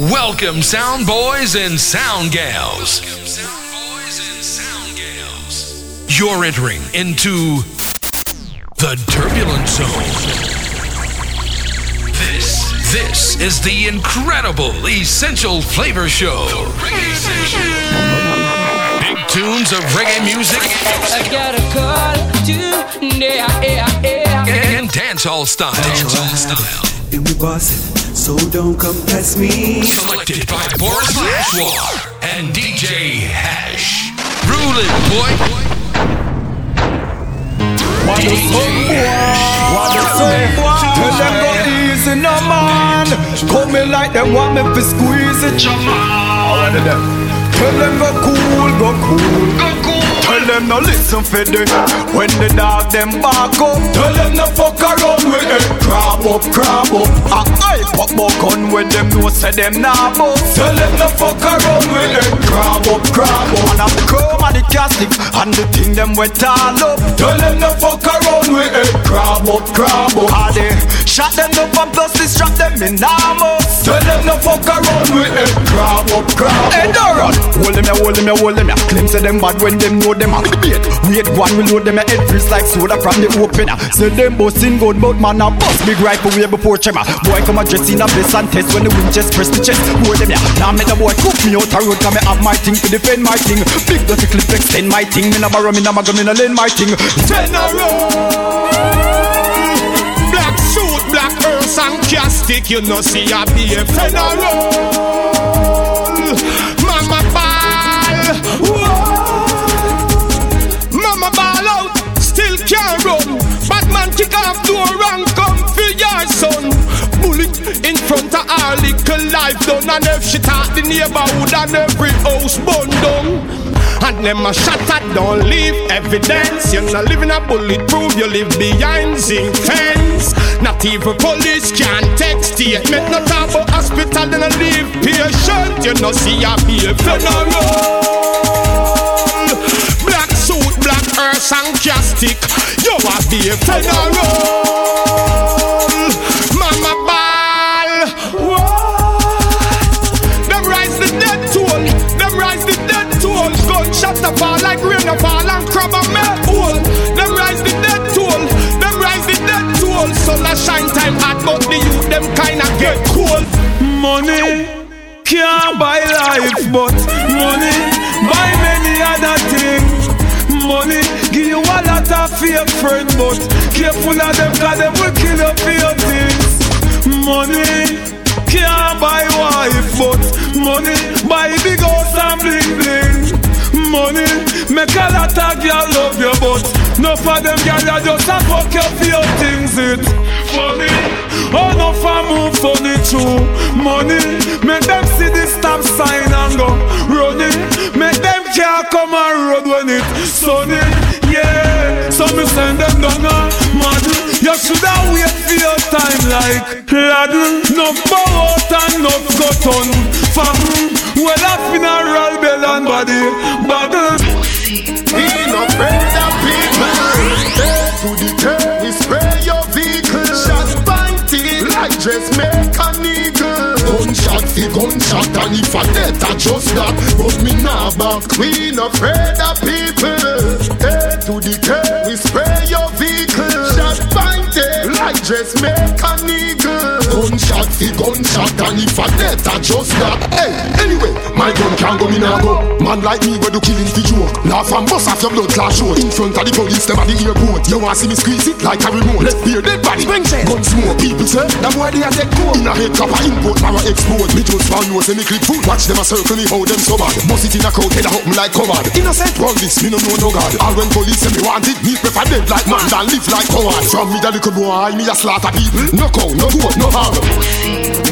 Welcome, sound boys and sound gals. You're entering into the turbulent zone. This, this is the incredible Essential Flavor Show. Big tunes of reggae music. I got a call to yeah, yeah, yeah. And dancehall style. Dancehall style. And we boss it, so don't come past me. Selected by Boris Lashwar and DJ Hash. Ruling, boy. What the sun boy? What the sun boy? Tell them go easy, no man. Come me like them want me to squeeze it, jaman. Tell them go cool, go cool, go cool. Tell them no listen for them When the dog them back up. Tell them no fuck around with it Crab up, crab up. I I pop my gun with them No say them nah bust Tell them no fuck around with it Crab up, crab up. And I'm the chrome and the casting And the thing them wet all up. Tell them no fuck around with it Crab up, crab up. How they shot them up and plus distract them in Amos Tell them no fuck around with it Crab up, crab up. Hey, don't run Hold them ya, hold them ya, hold them ya Claim say them bad when them know them a. Wait one, we load them a head freeze like soda from the opener. Say them busting good, but man a bust big rifle way before chema. Boy come a dress in a vest and test when the wind just press the chest. Hold them ya. Now me the boy cook me out a road, cause me have my thing to defend my thing. Big dirty clip extend my thing. Me no borrow, me no mag, me no lend my thing. General. Black suit, black earth and castic, you know see I be a funeral. Done, and if she taught the neighborhood and every house burned down. And them a shot don't leave evidence. You're not living a bulletproof, you live behind zinc fence. Not even police can take statement. Not talk about hospital, then I leave patient. You know, see a a funeral. Black suit, black earth and castic. You a be a funeral. Rain a fall and crab hole. Them rise the dead toll. Them rise the dead toll. Shine time hot, but the youth them kinda get cold. Money can't buy life, but money buy many other things. Money give you a lot of fake friends, but careful of them, cause them will kill your things. Money can't buy wife, but money buy big house and bling bling. Money make a lot of girl love you, but no for them girl you just a fuck you for your things. It money, oh no for move funny too. Money make them see the stop sign and go running. Make them can't come on road when it sunny. Yeah, so me send them down a mad. You shoulda wait for your time like lad. No out and no got on. Fam, well a funeral bell and body bag. Be uh, not afraid of people. Head to the curb, we spray your vehicle. Like dressmaker nigga. Gunshot fi gunshot, and if I death, I just that. But me nah back. We not afraid of people. Head to the curb, we spray your dressmaker nigga. Gunshot fi gunshot, and if I death, I just that. Hey, anyway, my gun can't go, me nah go. Man like me, where do killing fi joke. Laugh and bust off your blood class road. In front of the police, them at the airport. You want to see me squeeze it like a remote? Let's be a dead body. Gun smoke, people say that boy they a take cold. In a head copper import, power export. Me just found no say me click food. Watch them a circle me how them so bad. Bust it in a crowd, head a me like covered. Innocent run this, me no know no God. All when police say me want it, me prefer dead like man than live like coward. From me the little boy, me a slaughter people. No cow, no goat, no harm.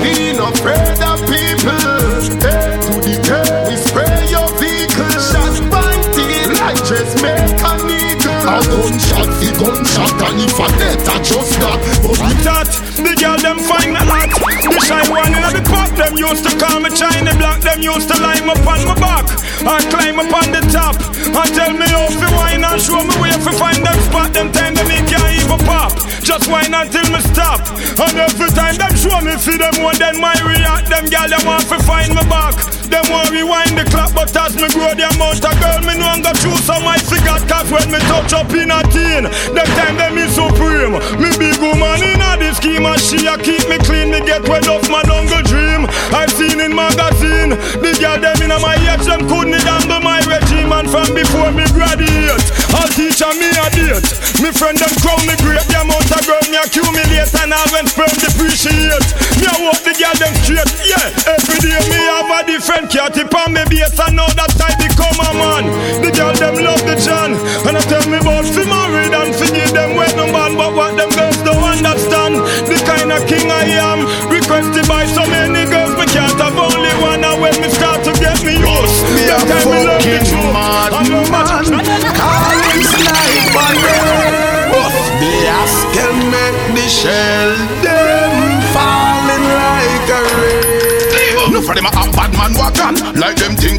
Be not afraid of people. Head to the curb, we spray your vehicle. Shot fighting like dressmaker nigga. A gunshot, the gunshot, and if a death, I just that. But With that, the girl them find a lot. The shy one in the pop, them used to call me China black. Them used to line up on my back and climb up on the top and tell me how to wine and show me where to find them spot. Them time them me can't even pop. Just wine until me stop. And every time them show me for them more than my react. Them gal them want to find me back. Them want rewind the clock, but as me grow the amount of girl me I'm gonna choose some I forgot. Cause when me touch up in a teen, them time them is supreme. Me big woman in a the scheme and she a keep me clean. Me get rid of my jungle dream. I've seen in magazine the girl them in my age them couldn't handle my regime and from before me graduate. I'll teach me a date. Me friend them crown me great. The amount of girl me accumulate and I when sperm depreciate. Me I walk the girl them straight. Yeah, every day me have a different cat tip on me base. I know that I become a man. The girl them love the John and I tell me about fi married and give them wed no man. But what them girls don't understand, the kind of king I am, requested by so many girls, me can't have only one. And when me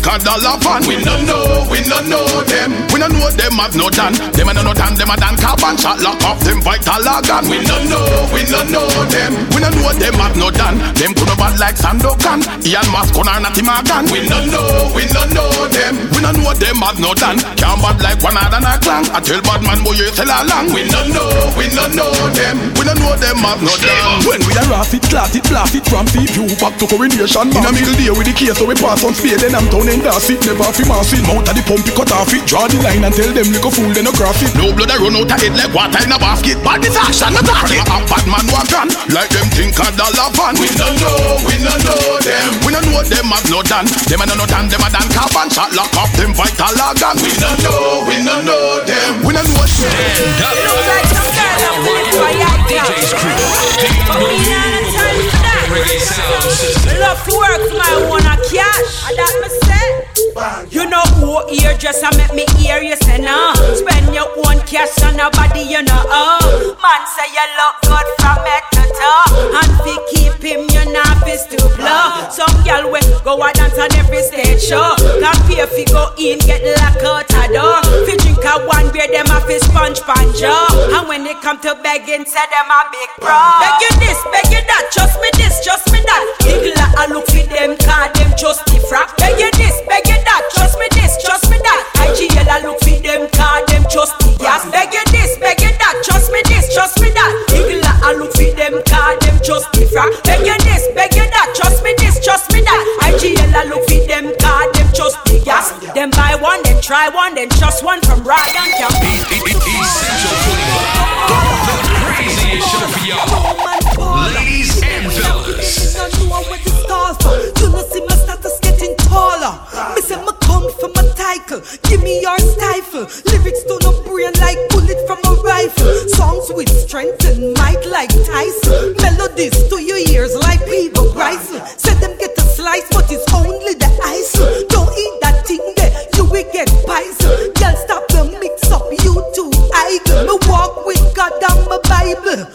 a dollar van We no know, we no know them. We no know them have no done. Them a no no done, them a done carbon shot. Lock off them vital organ. We no know, we no know them. We no know them have no done. Them could bad like Sandokan. Ian or Natty Morgan We no know, we no know them. We no know them have no done. Can't bad like one other a clan I tell bad man boy you tell along. We no know, we no know them. We no know them have no done. When we a raft it, class it, blast it from sea view back to coronation. In a middle day with the case, so we pass on speed. Then I'm down in das it, never fi mass it. Mount of the pump, it cut off it. Draw the line and tell them little fool, they no graph it. No blood I run out of head like water in a basket Bad is action, not talking A bad man walk on Like them think a dollar van We no know, we no know them We no know them have no done Them a no no done, them a done carbon shot Lock up them vital organ We no know, we no know them We no know shit Stand up. Look like some girl up in the fire. DJ's crew. But me not a time for that. Reggae sound. Love to work for my own a cash. And that me say. You know who here just a make me hear you say no. Spend your own cash on nobody you know. Oh, man say you look good from head to toe. And fi keep him your not to blow. Some girl we go a dance on every stage show. Can pay fi go in get lock out a door. Fi drink a one beer them a fi sponge panjo. And when they come to begging say them a big bro. Beg you this, beg you that, trust me this, trust me that. Igla a look fi them cause them just the. Beg you this, beg you that, trust me this, trust me that. IGL a look fi them cause them just the gas. Beg you this, beg you that, trust me this, trust me that. Igla a look fi them cause them just the frack. Beg you this, beg you that, trust me this, trust me that. IGL a look fi them cause them just the gas. Them buy one, then try one, then trust one from Ryan Camp. Essential. The craziest show for y'all. Ladies and fellas. You know see my status taller. Me say me come from a title. Give me your stifle. Lyrics to no brain like bullet from a rifle. Songs with strength and might like Tyson. Melodies to your ears like Peabo Bryson. Say them get a slice, but it's only the ice. Don't eat that thing there, you will get poison. Girl, stop the mix up, you too idle. Me walk with God and my Bible.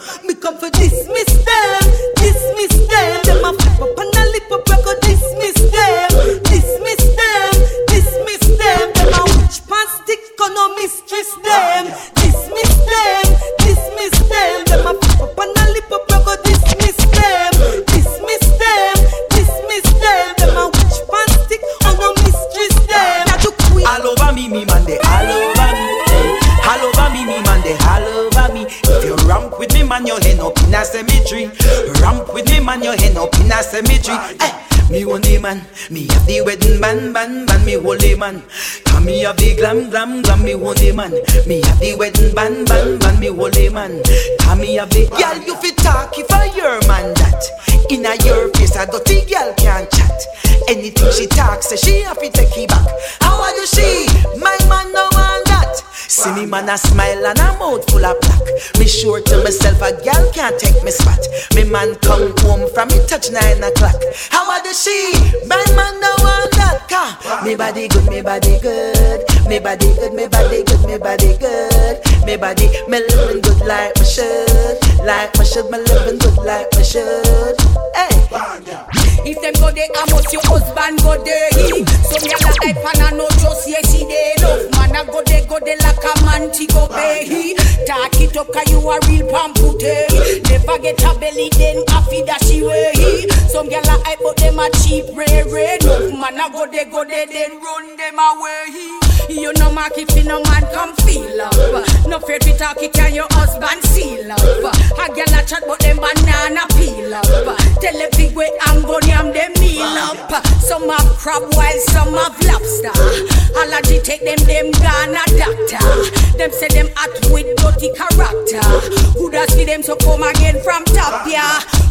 Man, me have the wedding band, band, band, me holy man. Come me have the glam, glam, glam, me holy man. Me have the wedding band, band, band, me holy man. Come me have the girl, you fit talk if I your man that. Inna your face, a dirty girl can't chat. Anything she talks, say she have to take it back. How are you she? My man no. See me man a smile and a mouth full of black. Me sure to myself a gal can't take me spot. Me man come home from me touch nine o'clock. How are the she? My man no want that. Car. Me body good, me body good. Me body good, me body good, me body good. Me body, me living good like my should. Like my should, me living good like my should. Hey. If them go there, I must your husband go there. So me a la hype and I know just yes he there. Love man I go there, go there like a man to go pay. Talk it up, cause you a real pampute. Never get a belly, then a feed that she way. Some gyal a hype, but them a cheap, rare, rare. No man a go there, go there, then run them away. You know, mark if you no man come feel up. No fear to talk, it can your husband seal up. A gyal a chat, but them banana peel up. Tell the big way I'm going, I'm them meal up. Some have crab, while some have lobster. Allergy take them, them Ghana doctor. Them say them act with dirty character. Who does see them so come again from top.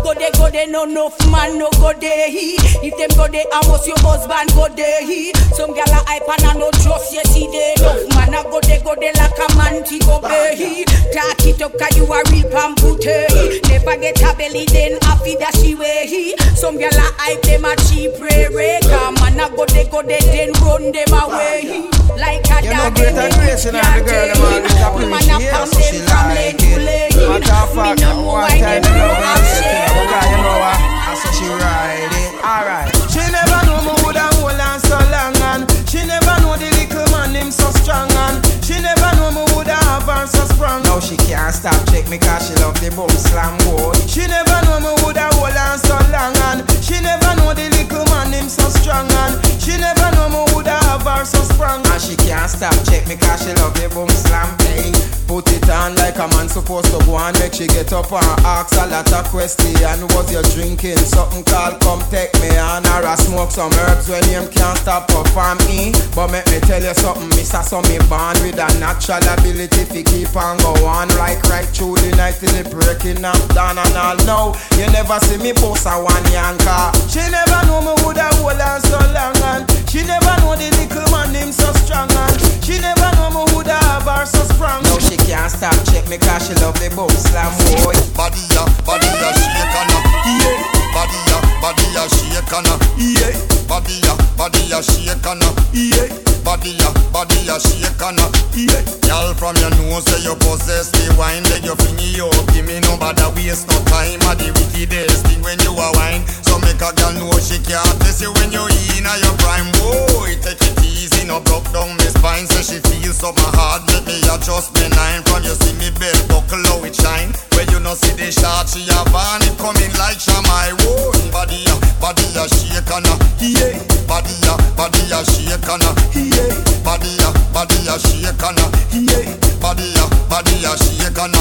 Go there, go there, no enough man, no go. He. If them go there, almost your husband go. He. Some gal a hype and I no trust, yes he there. Enough man a go there, go there like a man to go there. He. Talk it up, cause you a real pampute. Eh. Never get a belly, then a feed that she way. He. Some gal a hype them a cheap, ray, ray. Come man a go there, go there, then run them away. Like a You know, dog, great them admiration with of the girl, them all Man a appreciate, pam so she them from lane to it. lane. What the Me fuck? no know One why time them no know have shame. because you know what? I saw she ride it. Alright. She never know me woulda hold on so long and she never know the little man him so strong and she never know me woulda have her so strong. Now she can't stop check me cause she love the boom slam boy. She never know me woulda hold on so long and she never know the little man him so strong and she never know me woulda have her so strong. And she can't stop check me cause she love the boom slam. Hey. Put it on like a man supposed to go and make she get up and ask a lot of questions. Was you drinking something called come take me on or I smoke some herbs when him can't stop perform me? But make me tell you something, Miss so me born with a natural ability to keep on go on like right through the night till the breaking up down and all. No, you never see me post a one yanka. She never know me woulda hold on so long and she never know the little man him so strong and she never know me woulda have her so strong. No, she can't stop check me cause she love the boom slam boy. Body ya, body ya, shake on yeah. Body ya, body ya, shake on yeah. Body ya, body ya, shake on yeah. Body ya, body ya, shake on yeah. Girl from your nose say you possess the wine, then you fling up. Give me no bother waste no time. At the wickedest thing when you a wine, so make a girl know she can't test you when you in a your prime. Boy, take it easy, no broke down me spine. Say she feels so my heart, make me adjust me nine. From you see me belt buckle how it shine. Where you no see the shot, she have on it coming like shamai. Whoa, body ya, body ya shake on yeah. Body ya, body ya shake on yeah. Body ya, body ya shake on yeah. Body ya, body ya shake on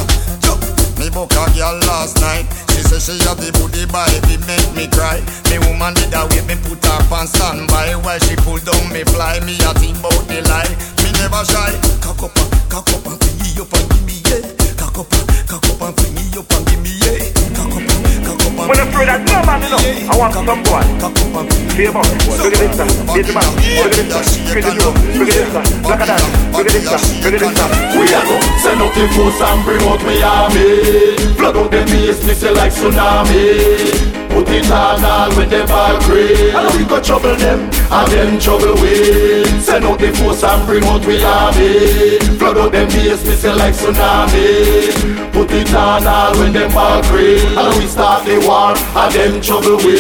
Jump. Me book a girl last night. She say she have the booty vibe, it make me cry. Me woman did that way, me put her on standby while she pull down me fly. Me a think about the lie. Me never shy. Cock up, and- cock up and fling it up and give me yeah. Cock up, and- cock up and fling it When I pray that no man, you I want some boy. Favor, look at this, sir. Him out. Look at this, it. Look at this, sir. Look at that. Look at this, sir. Look at this, sir. We a go send out the force and bring out me army Flood out them east, me say like tsunami Put it on all when them all crazy And we go trouble them, and them trouble we Send out the force and bring out we army Flood out them east, me say like tsunami Put it on all when them all crazy And we start the war, and them trouble we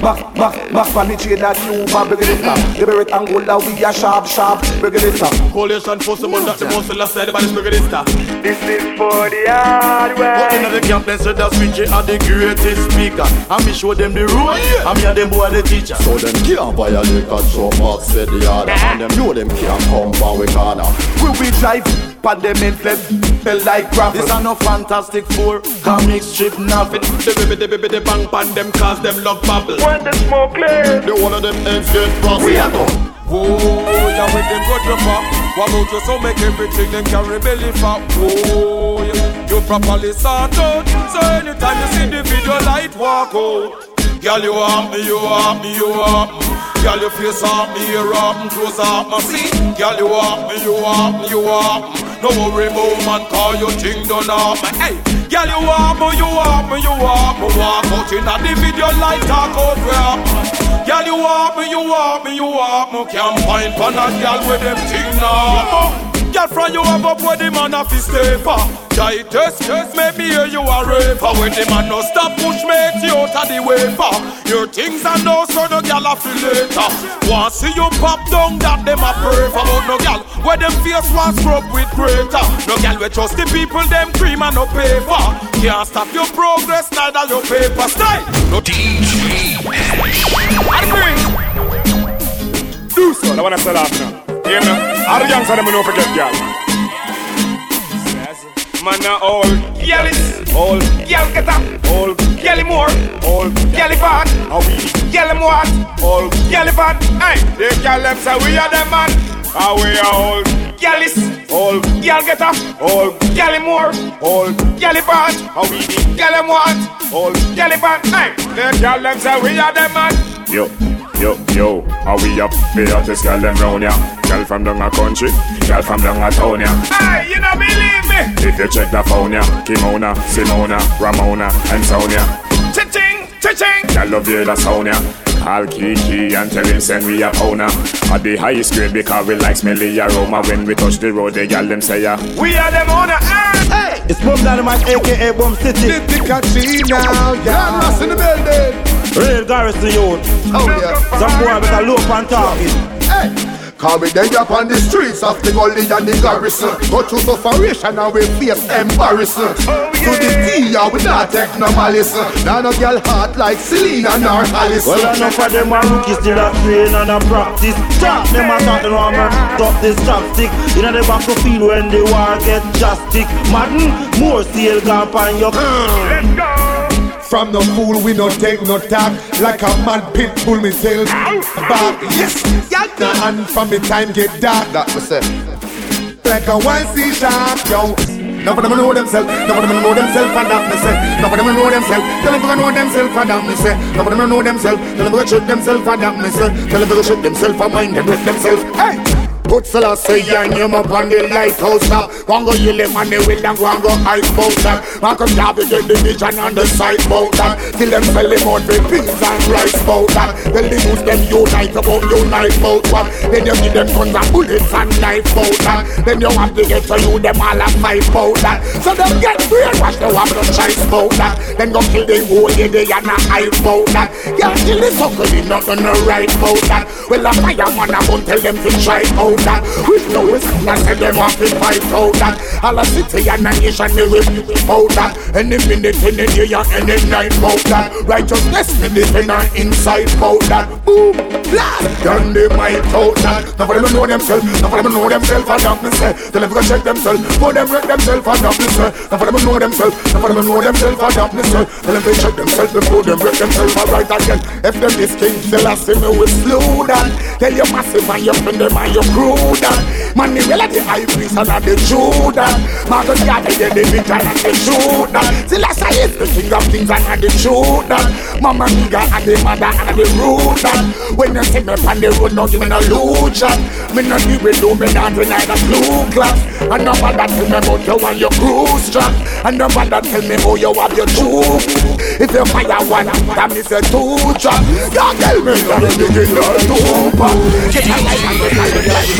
Back, back, back on the chain that you over Bring it up The beret angola we a sharp, sharp Bring it up Coalition possible that the muscle has said about this bigger this stuff. This is for the hard But in the camp, they said that switch are the greatest speaker. And me show them the rule, and me and them boy the teacher. So them can't violate cause so much said the other And them know them can't come from we corner We will drive Pan them endless Feel like gravel This are no fantastic four, comic strip nothing. The baby, the baby, the bang pan them cause them love bubble. Want the smoke clear? The one of them ends get frost We are go Whoa, yeah, when them got you fat What about you? So make everything them carry belly fat Whoa, yeah, you properly sort out. So anytime you see the video light walk out. Girl, you want me, you want me, you want me. Girl, your face off me, your arm, close off my see Girl, you want me, you want me, you want me No worry about man, call your thing done me. Hey, girl, you want me, you want me, you want me. Walk out in the video light, talk out rap Girl, you want me, you want me, you want me. Can't find for a girl with them thing now Girl, from you have up where the man have to stay for Try test, test, maybe hear you a raver When the man no stop push me, you out of the wafer. Your things are no so no gal a feel later. Want see you pop down that them a pray for, but no gal where them face want scrub with greater. No gal we trust the people them cream and no paper. Can't stop your progress neither your paper style. No DJ I bring. Do so. I wanna sell off now. You know, all the youngs them no forget gal. Man, now all gal is all gal get up, all gal more, all gal bad. How we gal what? All gal bad. Hey, they gal them say we are them man. How we are all gal is all gal get up, all gal more, all gal bad. How we gal what? All gal bad. Hey, they gal them say we are them man. Yo, yo, yo, how we up? The hottest girl them round ya. Girl from down a country, girl from down a town ya. Hey, you don't believe me? If you check the phone ya, Kimona, Simona, Ramona, and Sonia. Cha-ching, cha-ching. Girl love you the sound ya. Call Kiki and tell him send we a owner. At the highest grade because we like smelly aroma. When we touch the road, the girl them say ya. We are them owner. Hey, It's Boom Dynamite, aka Boom City. now, yeah. Grandmaster in the building. Real garrison youth. Oh, yeah. Some boy better low pan talking. Hey. Cause we day up on the streets of the gully and the garrison Go through sufferation and we face embarrassment oh, To the T, yeah, we not take no malice Now no girl heart like Selena nor Alice Well, enough of them are rookies still a train and a practice. Stop them a talking around me, stop this chopstick. You know the back to feel when the war get drastic. Madden, more steel gone on your. Let's go. From the fool we don't take no talk. Like a mad pit pull me tail back Yes, the hand from the time get dark. That was it. Like a one sea shark, yo. None of them know themselves, none of them know themselves and that me say None of them know themselves, tell them know themselves and that me say None of them know themselves, tell them to shoot themselves and that me say Tell them to shoot themselves and mind them with themselves. Hey! Put Selassie and him up on the lighthouse now. One go yell him and the wind and one go ice that. Marcus Garvey get the vision on the side that. Till them sell him out with beans and rice that. Tell the news them unite about unite one. Then you give them guns and bullets and knife that. Then you have to get to you them all a fight boat. So them get brainwashed they no choice boat that. Then go kill the whole lady and a boat that. Yeah, kill the sucker in not on the right that. Well a fireman I won't tell them to try out that. We know it's not say them have to fight out that. All a city and a nation they will out that. Any minute, any day, and any night out that. Righteousness in our inside out that. Boom, blast, done the might out that. None of them know themselves, none of them know themselves, and me say. Tell them to check themselves, for them break themselves, and me say. None of them know themselves, none of them know themselves, and me say. Tell them to check themselves before them break themselves, alright again. If them this king, tell us me we slow down. Tell your massive and your friend them and your crew that. Man, the reality high priest and the Judah. Marcus Garvey, the victor and the Judah. Selassie is the king of kings and the Judah. Mama Niga and the mother and the ruler. When you see me on the road, no give me no illusion. Me no deal with you, me not deny the blue class. And no that tell me about you and your cruise track. And no that tell me how you have your truth. If you fire one, that means a two drop. You tell me that you begin your two pack. Get a life and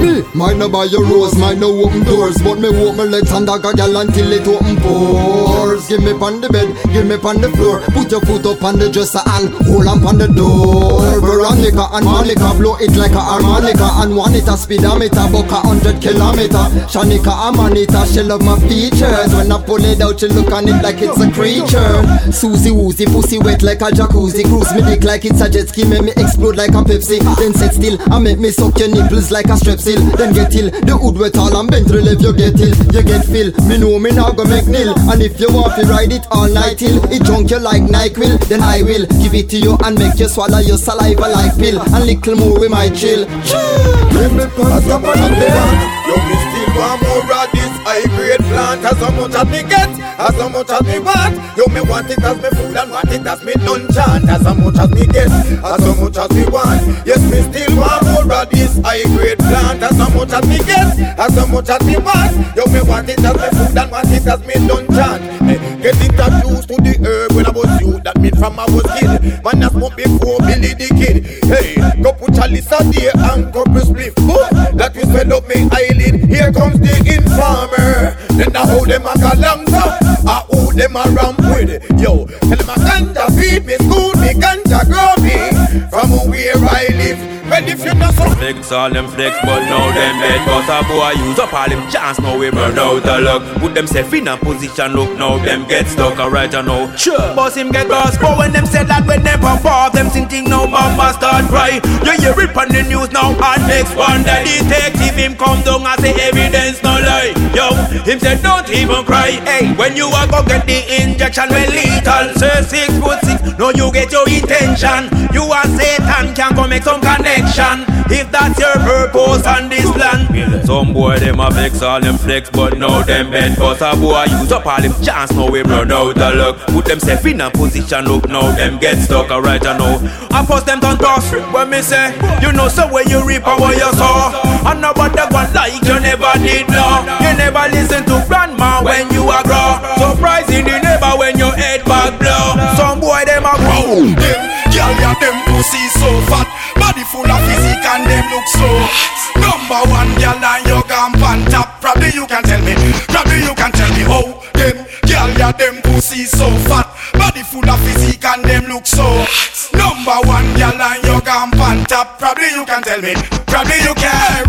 Me, mind no buy your rose, mind no open doors But me walk my legs and dog a gal until it open pores. Give me pon the bed, give me pon the floor Put your foot up on the dresser and hold on pon the door. Veronica and Monica blow it like a harmonica And one it a speedometer, book a hundred kilometer. Shanika and Manita, she love my features. When I pull it out, she look on it like it's a creature. Susie woozy, pussy wet like a jacuzzi. Cruise me dick like it's a jet ski, make me explode like a Pepsi. Then sit still and make me suck your nipples like a strep seal Then get ill, the hood wet all and bent relief you get ill. You get fill, me know me now go make nil. And if you want to ride it all night till It drunk you like NyQuil, then I will Give it to you and make you swallow your saliva like pill. And little more we might chill. Give me pants up on the want more of this high grade plant. As so much as me get, as so much as me want? Yo, me want it as me food and want it as me dungeon As so much as me get, as so much as me want? Yes, me still want more of this high grade plant. As so much as me get, as so much as me want? Yo, me want it as me food and want it as me dungeon hey, Get it introduced to the herb when I was youth. That mean from I was kid. Man, I smoke before Billy the Kid. Hey, go put a day and couple spliff Here comes the infant how them a go long so. Ah, who them a ramp with it? Yo, tell them a ganja feed me, school me, ganja grow me. From where I live. Well, if you not so Flex all them flex, but now them dead. But a boy use up all them chance, now we run out of luck. Put themself in a position, look now them get stuck Alright, I know, sure. Boss him get lost, but when them said that we never fall Them thinking now mama start cry. You hear it on the news now And next one, the detective him come down and say evidence no lie. Yo, him said don't even cry. Hey, when you are go get the injection, well lethal Say six foot six, no you get your intention. You are Satan, can go make some connection. If that's your purpose on this land. Some boy them a flex all them flex, but now them bend. But a boy use up all them chance, now we run out of luck. Put themself in a position, look now them get stuck. Alright, I know. I post them on toss when me say, you know, so when you reap and what you sow. And nobody one like you never did know. You never listen to grandma when you are grow. Surprising the neighbor when your head back blow. Some boy them a grow. Girl, yeah, them pussy so fat. Body full of physique and them look so Number one girl and you gone on top. Probably you can tell me, probably you can tell me how Them girl yeah them pussy so fat. Body full of physique and them look so Number one girl and you gone on top. Probably you can tell me, probably you can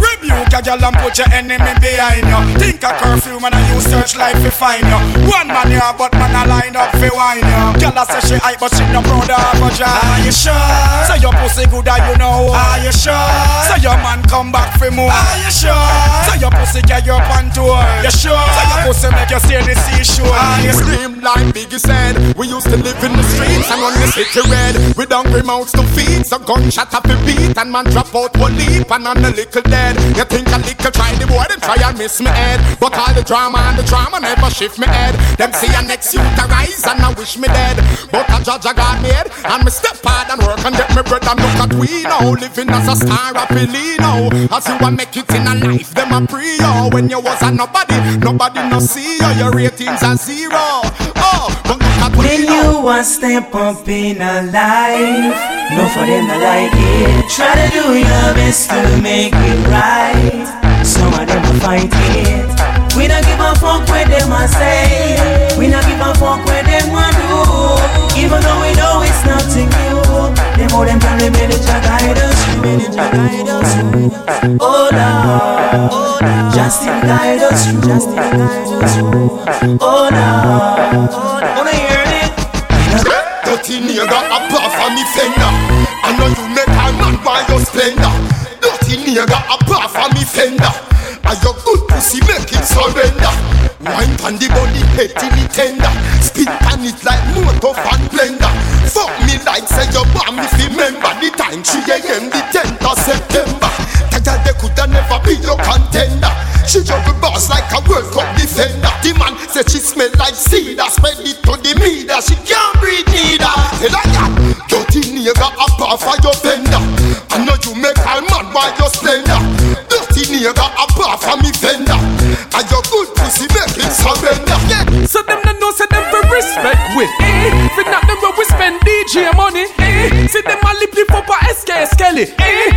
a girl and put your enemy behind you. Think a curfew man and you search life to find you. One man here but man a line up for wine you. Girl a say she hype but she no proud of her job. Are you sure? Say your pussy good and you know Are you sure? Say your man come back for more. Are you sure? Say your pussy get your pan tour. You sure? Say your pussy make you stay the seashore. Are you scream like Biggie said We used to live in the streets and run the city red With hungry mouths to feed So gunshot up a beat and man drop out one leap And on the little dead. You think a little try. The boy them try and miss me head. But all the drama and the drama never shift me head. Them see a next youth arise and I wish me dead. But a judge I got made And me step hard and work and get me bread. And look at we now Living as a star happily now As you a make it in a life them a pre oh When you was a nobody, nobody no see you Your ratings are zero. Oh, but look at When you want step up in a life No for them to like it Try to do your best to make it right. Some of them will fight it. We don't give a fuck what them a say. We don't give a fuck what them a do. Even though we know it's nothing new. Them all them to manage a guide us. Manage a guide us Oh Lord Justin guide us. Justin guide us. Oh Lord Wanna hear it? Dirty nigga apart from me fender I know you make a man buy your splendor Dirty nigga apart from me fender And your good pussy make it surrender? Wine pan the body head it tender. Spin pan it like motor fan blender. Fuck me like say you want me fi remember The time 3 a.m. the 10th of September. Tell they coulda never be your contender She juggle boss like a World Cup defender. The man say she smell like cedar. Spread it to the media. She can't breathe neither. Tell her yeah Dirty nigga apart for your vendor I know you make all man by your splendor. Dirty nigga apart from me vendor. And your good pussy make it surrender. Yeah. So them no know say them for respect with eh. Fi not them we spend DJ money eh. See them a lip lip up a SK Skelly eh.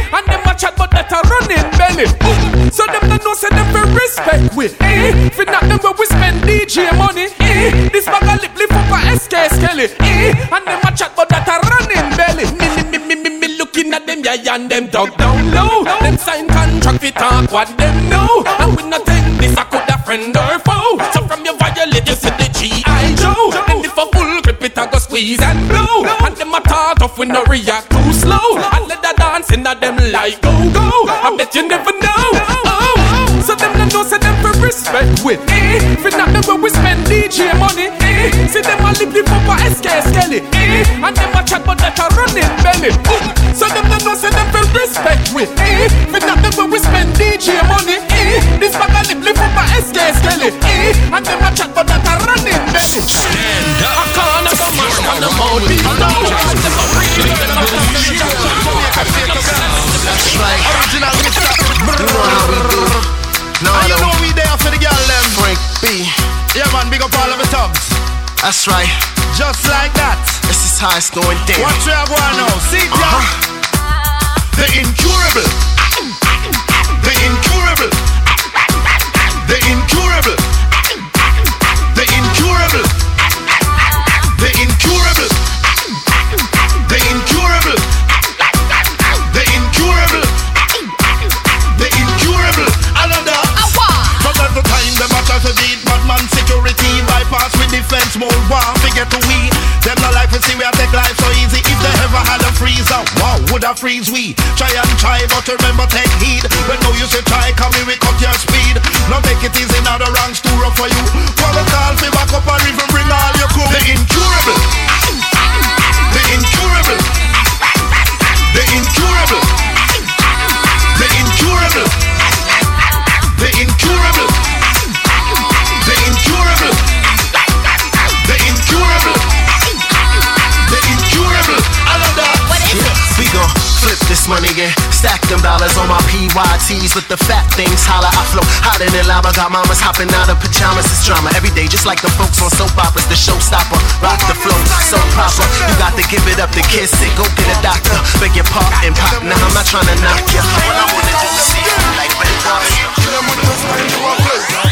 Respect eh. Fi not them where we spend DJ money eh. This bag a lip lip up a SK Skelly eh. And them a chat but that a running belly Me me me me me, looking at them yeah and them dog down low Them sign contract fi talk what them know And we not think this a could a friend or foe So from your violate you say the G.I. Joe And if a full grip it a go squeeze and blow And them a talk tough we no react too slow And let the dance in a them like go go I bet you never respect with eh. Fi not them where we spend DJ money eh. See them a lip lip up a SK Skelly eh. And them a chat but that a running belly Ooh. So them no know say them for respect with eh. Fi not them where we spend DJ money eh. This bag a lip lip up a SK Skelly eh. And them a chat but that a running belly Stand up That's right. Just like that. This is how it's going down. What you have now? See ya. Uh-huh. The incurable. The incurable. The incurable. The incurable. The incurable. small war, forget to we. Them no life we see we take life so easy. If they ever had a freezer, wow, would I freeze we? Try and try, but remember take heed. When no you say try, come here we cut your speed. No make it easy, now the wrong's too rough for you. Wanna call, we back up a river my with the fat things. Holla, I flow hotter than lava. Got mamas hopping out of pajamas. It's drama every day, just like the folks on soap operas. The showstopper, rock the flow, so proper. You got to give it up to kiss it. Go get a doctor, beg your and pop. Now I'm not trying to knock you. All I wanna do is see you like red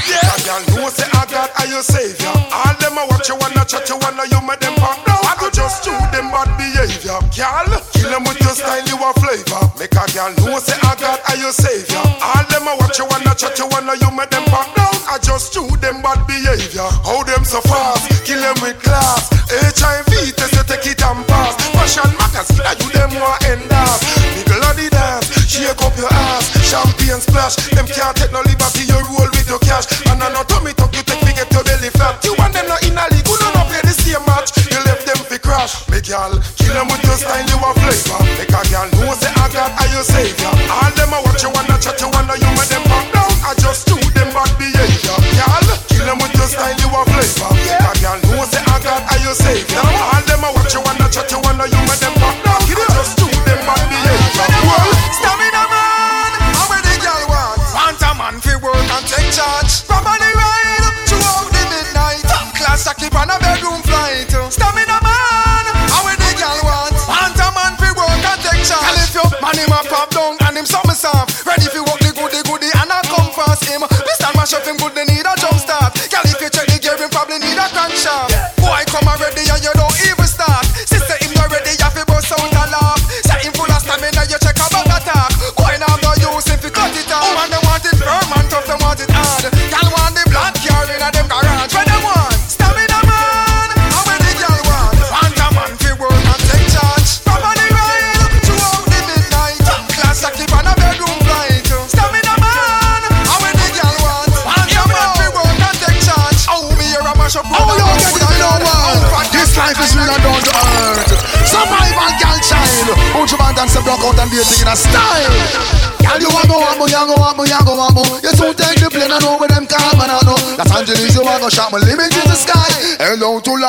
Girl, know say I got are your savior. All them a watch you wanna chat you wanna you make them pop down. I go just shoot them bad behavior. Girl, kill them with your style, you a flavor. Make a girl know say I got are your savior. All them a watch you wanna chat you wanna you make them pop down. I just shoot them bad behavior. How them so fast, kill them with class. HIV test you take it and pass. Fashion magazine, now you them want end up. Nigga the dance, shake up your ass. Champagne splash, them can't take no liberty. You roll with your cash, and I know tummy tuck you take me get your belly fat. You want them not in a league, who don't play the same match. You left them fi crash. Make y'all kill them with your style, you a flavor. Make a girl know say I got are your savior. All them a watch you wanna chat, you wanna you make them pop down. I just shoot them bad behavior. Y'all kill them with your style, you a flavor. Make a girl know say I got are your savior. All them a watch you wanna chat, you wanna you make them pop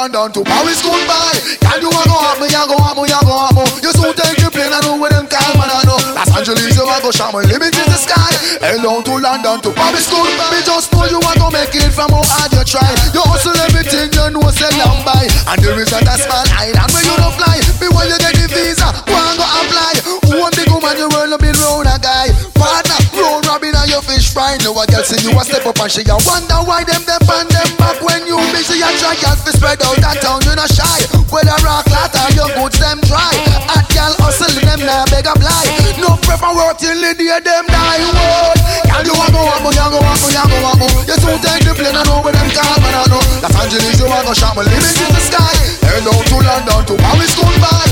Hello to to Paris, goodbye. Girl, you want go on, you go on, you go on, You soon take the plane and know where them come and I know. Los Angeles, you want go my limit in the sky. Hello to London, to Paris, goodbye. Me just know you want to make it from how hard you try. You hustle everything you know, say long by. And there is a small island where you don't fly. Be when you get the visa, go and go apply. One big woman, you roll up in round a guy. Partner, roll robin and your fish fry. No one girl see you a step up and she a wonder why them them and them back when you busy try girl fi spread out that town you not shy. Well a rock lot and your goods them dry. Hot girl hustle them now beg a fly. No prefer work till the day them die. Whoa, girl you a go up, you a go up, you a go. You soon take the plane I know where them come and I know. Los Angeles you a go shot my limit in the sky. Hello to London to Paris goodbye.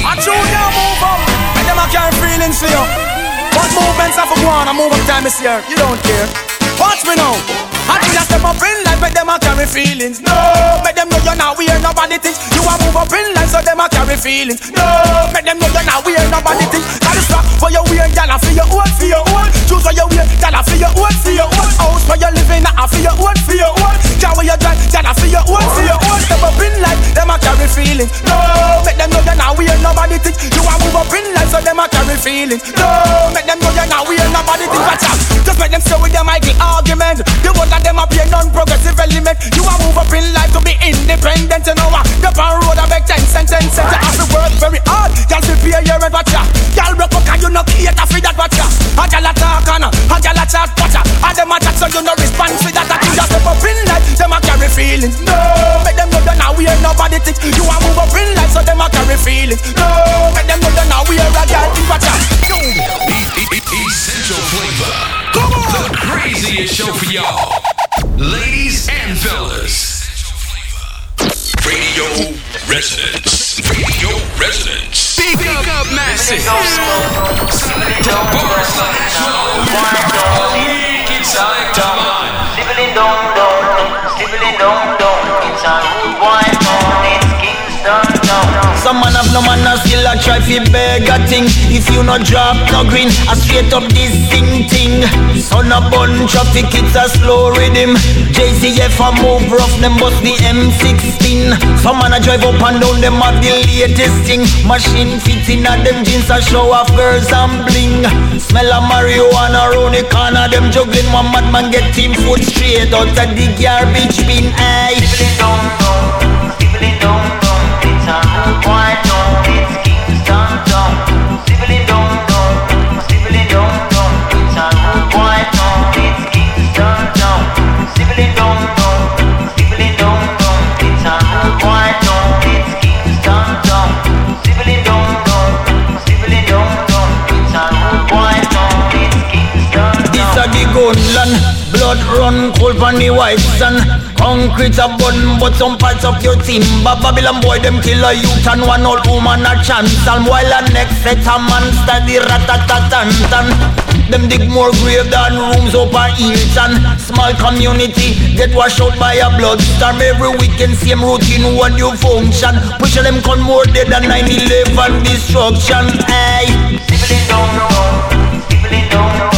I junior move up, and them a carry feelings for you. But movements have a go on, I move up time is here. You don't care. Watch me now. I think I step up in life, make them a carry feelings. No, make them know you're not weird, nobody thinks you a move up in life, so them a carry feelings. No, make them know you're not weird, nobody thinks. Got this rock for your weird, gyal, for your own, for your own. Choose for your weird, gyal, for your own, for your own. House where you living, uh, for your own, for your own. Car where you drive, gyal, for your own, for your own. Step up in life, them a carry feelings. No, make them know you're not weird, nobody thinks you a move up in life, so them a carry feelings. No, make them know you're not weird, nobody thinks. Watch out, just make them stay with their Michael argument. The one that them be a non-progressive element. You a move up in life to be independent, you know ah. what? The pan road a beg ten cent, ten. You have to work very hard, girl to pay your rent, watch ya. Girl broke up 'cause you no cater for that, watch ya. A girl a talk on her, a girl a chat, watch ya. A them a chat so you no respond for that. I think just step up in life, them a carry feelings. No, make them know you're not weird, nobody thinks you a move up in life, so them a carry feelings. No, make them know you're not weird, a girl think watch show for y'all. Ladies and fellas. Radio Resonance. Radio Resonance. Speak, up, massive. Bar slash Sibling. Sibling. It's a morning. Some man have no man still a try fi beg a thing. If you no drop no green, I straight up this thing thing Son a bun traffic, it's a slow rhythm. JCF a move rough, them bust the M16 Some man a drive up and down, them have the latest thing. Machine fit in a them jeans a show off girls and bling. Smell of marijuana round the corner, them juggling One madman get team foot straight out of the garbage bin, aye. Down, down, down, down. Run cold from the white sun. Concrete a bun but some parts of your timber Babylon boy them kill a youth and one old woman a chance. And while a next set a man study ratatatantan. Them dig more grave than rooms up a Hilton. Small community get washed out by a blood storm. Every weekend same routine one new function. Push them con more dead than 9-11 destruction. Hey. Stibbling down, down, stibbling down, down.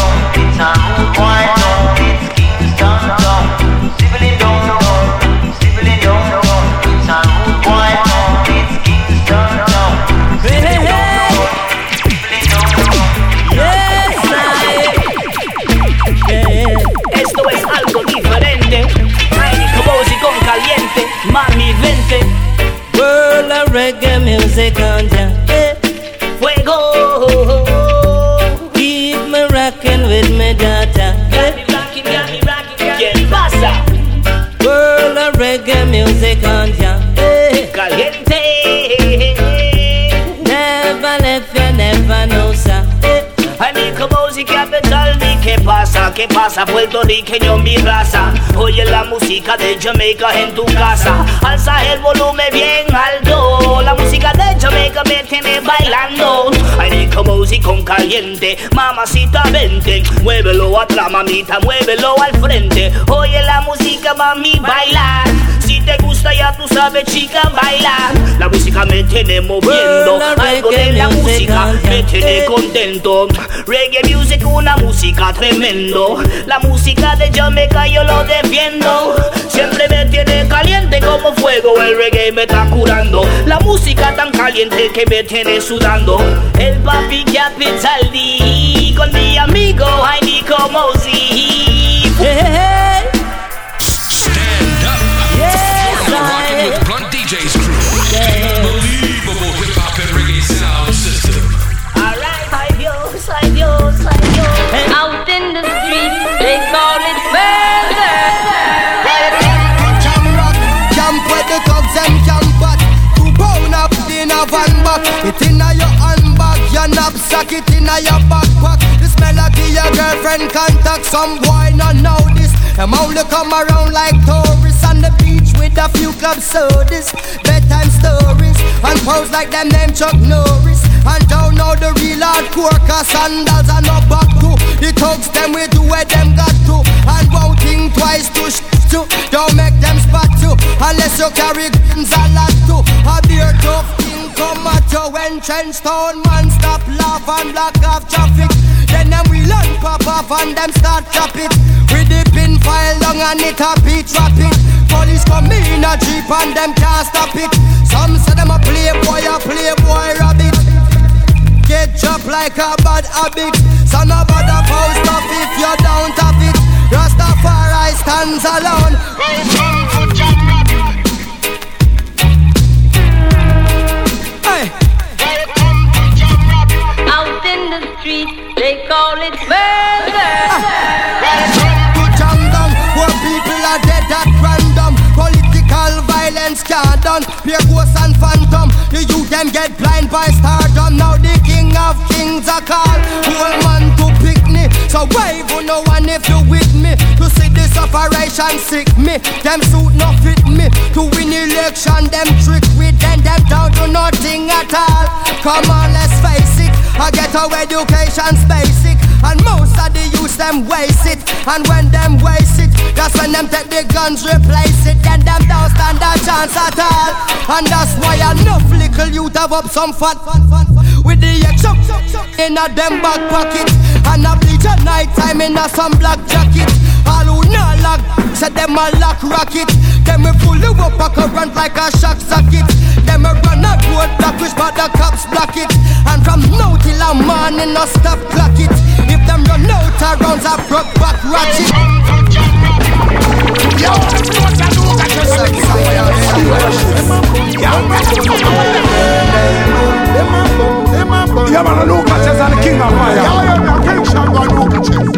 Vente. World of reggae music on qué pasa puertorriqueño mi raza. Oye la música de Jamaica en tu casa. Alza el volumen bien alto. La música de Jamaica me tiene bailando. Ani Kabosi con caliente, mamacita vente. Muévelo atrás, mamita, muévelo al frente. Oye la música, mami, bailar. Si te gusta ya tú sabes, chica, bailar. La música me tiene moviendo. Algo de la música me tiene contento. Reggae music, una música tremendo. La música de yo lo defiendo. Siempre me tiene caliente como fuego. El reggae me está curando. La música tan caliente que me tiene sudando. El papi Capital D con mi amigo Jaime Mozi. Stand knapsack It inna your backpack This melody your girlfriend contact. Some boy not know this Them only come around like tourists On the beach with a few club sodas. Bedtime stories And pose like them name Chuck Norris. And don't know the real hardcore Cause sandals are no back to. The thugs them we do where them got to. And won't think twice to sh- to. Don't make them spot you Unless you carry guns a lot to. A beer tough king come at you When trench town man stop laugh and block off traffic. Then them we learn pop off and them start chop it. With the pin file long and it a beat rapid. Police come in a jeep and them can't stop it. Some say them a playboy, a playboy rabbit. Get chopped like a bad habit. So no bother post if you don't have it. Rastafari stands alone. Hey. They call it murder. to jam down Where people are dead at random Political violence can't done Pure ghosts and phantom The youth them get blind by stardom Now the king of kings are called Whole man to pick me So wave on no one if you with me To see this operation sick me. Them suit not fit me. To win election, them trick with them. Them don't do nothing at all. Come on, let's face it. Get our education's basic. And most of the youth them waste it. And when them waste it, that's when them take the guns replace it. Then them don't stand a chance at all. And that's why enough little youth have up some fun with the action in a them back pocket. And a bleach at night time in a some black jacket. All who not lock, said them a lock rocket. Them we pull you up a current like a shock socket. Them a run a road block which but the cops block it. And from now till a morning no stop clock it. If them run out of rounds I broke back ratchet. Yo, Yeah, man, Luke Matches and the king of fire. Yeah, yeah, yeah, King Shango and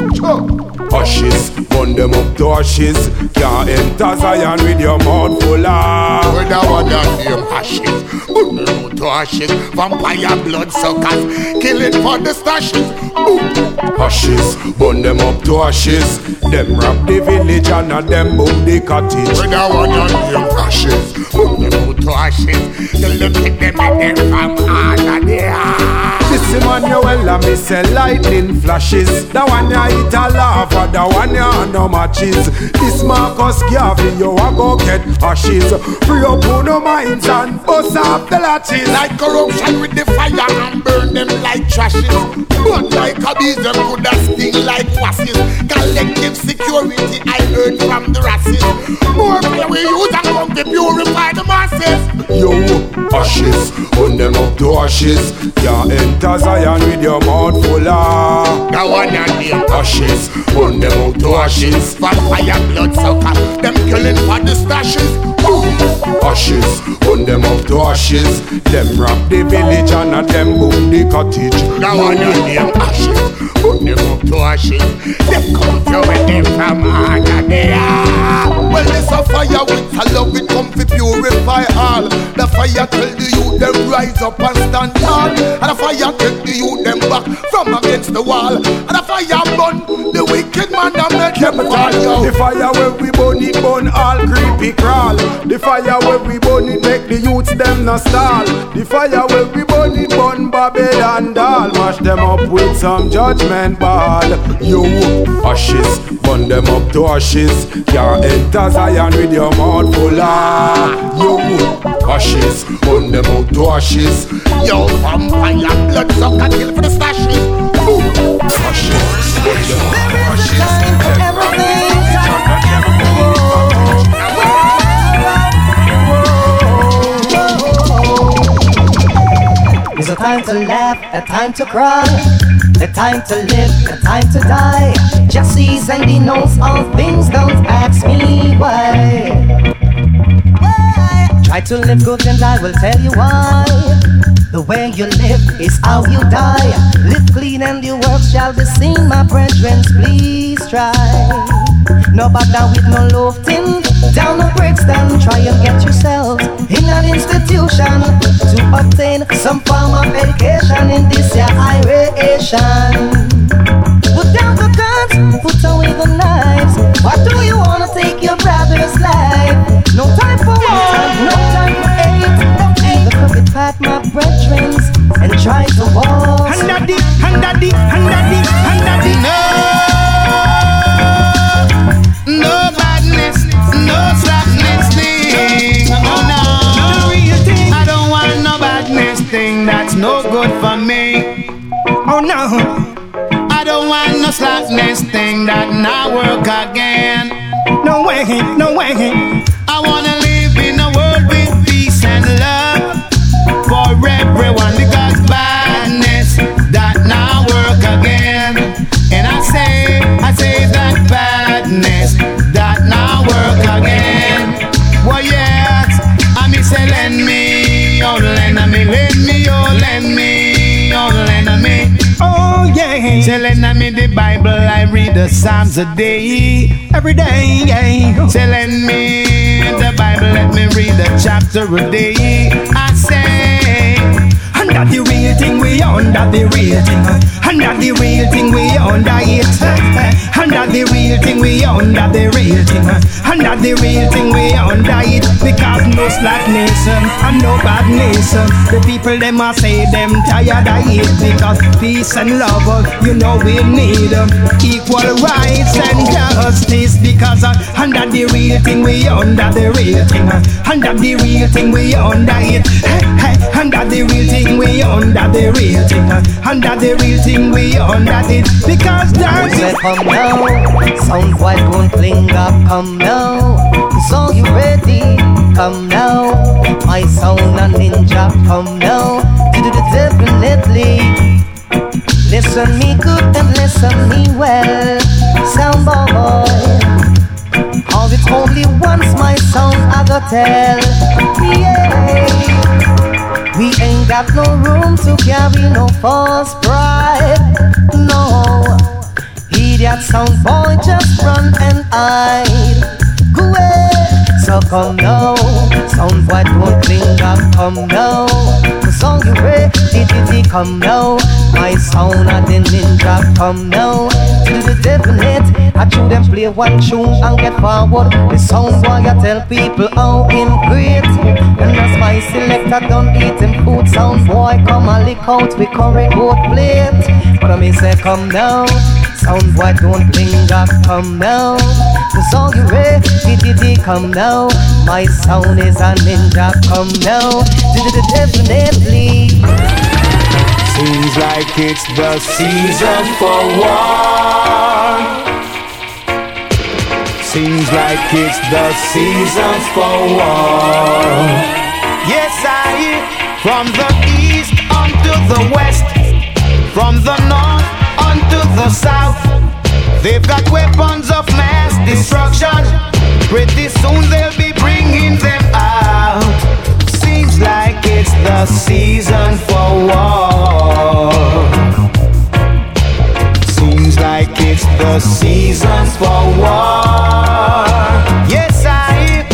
Ashes, burn them up to ashes. Can't enter Zion with your mouth full of. When I want that name ashes, burn them out to ashes. Vampire blood suckers, kill it for the stashes. Boom. Ashes, burn them up to ashes. Them rob the village and a them boom the cottage. When I want that name ashes, burn them out to ashes. Till them them and them from all of there. This Emmanuel and me say lightning flashes. The one ya eat a lava, the one ya no matches. This Marcus Garvey, you a go get ashes. Free up on no minds and bust up the latches. Like corruption with the fire and burn them like trashes. But like a bees, them could a sting like wasses. Collective security, I heard from the rasses. More we use and come to purify the masses. Yo, ashes, burn them up to ashes. Can't enter Zion with your mouth full of. The one and name ashes, burn them out to ashes. Vampire blood sucker, them killing for the stashes. Ashes, burn them up to ashes. Them rob the village and a them boom the cottage. The one and name ashes, burn them up to ashes. They come to with them from under there. Well, this a fire with a love it come to purify all. The fire tell the youth them rise up and stand tall. And the fire take the youth them back from against the wall. And the fire burn the wicked man and make them fall. Yo. The fire where we burn it burn all creepy crawl. The fire where we burn it make the youths them no stall. The fire where we burn Babylon doll. Mash them up with some judgment ball. You ashes, burn them up to ashes. Can't enter Zion with your mouth full of. you ashes, burn them up to ashes. Yo, vampire blood sucker kill for the stashes. Ashes, burn them up to ashes. A time to laugh, a time to cry, a time to live, a time to die. Just sees and he knows all things, don't ask me why. why? Try to live good and I will tell you why. The way you live is how you die. Live clean and your work shall be seen, my brethren. Please try. No down with no lofting. Down the Brixton, try and get yourself in an institution to obtain some form of education in this year iration. Put down the guns, put away the knives. Or do you wanna take your brother's life? No time for war, no time for hate. Leave the crooked path, my brethren, and try to walk. Under the, under want no slackness thing that not work again. No way, no way. I wanna lend me the Bible, I read the Psalms a day, every day. Yeah. Lend me the Bible, let me read a chapter a day. I say. And that the real thing under the real thing. Under the real thing, we under it. Under the real thing, we under the real thing. Under the real thing, we under it. Because no slack nation and no bad nation. The people them a say them tired of it because peace and love, you know we need them equal rights and justice. Because uh, under the real thing, we under the real thing. Under the real thing, we under it. Under the real thing, we under the real thing. Under the real thing, we under it. Because there's Say come now, sound white gon' fling up, come now. So you ready? Come now, my sound a ninja, come now. To do the definitely. Listen me good and listen me well, sound boy. Cause it's only once my sound I go tell. Yeah. Got no room to carry no false pride. No. Idiot sound boy just run and hide. Go away. So come now. Sound boy don't cling up. Come now. The song you ready, did come now. My sound a the ninja. Come now. To the definite. I chew them play one tune and get forward. The sound boy I tell people how him great. And as my selector done eating food, sound boy come and lick out we curry goat plate. But I may say come now. Sound boy don't linger, come now. The song you ready, did come now. My sound is a ninja, come now. Definitely. Seems like it's the season for war. Seems like it's the season for war. Yes, I hear from the east unto the west, from the north unto the south. They've got weapons of mass destruction. Pretty soon they'll be bringing them out. The season for war. Seems like it's the season for war. Yes, I.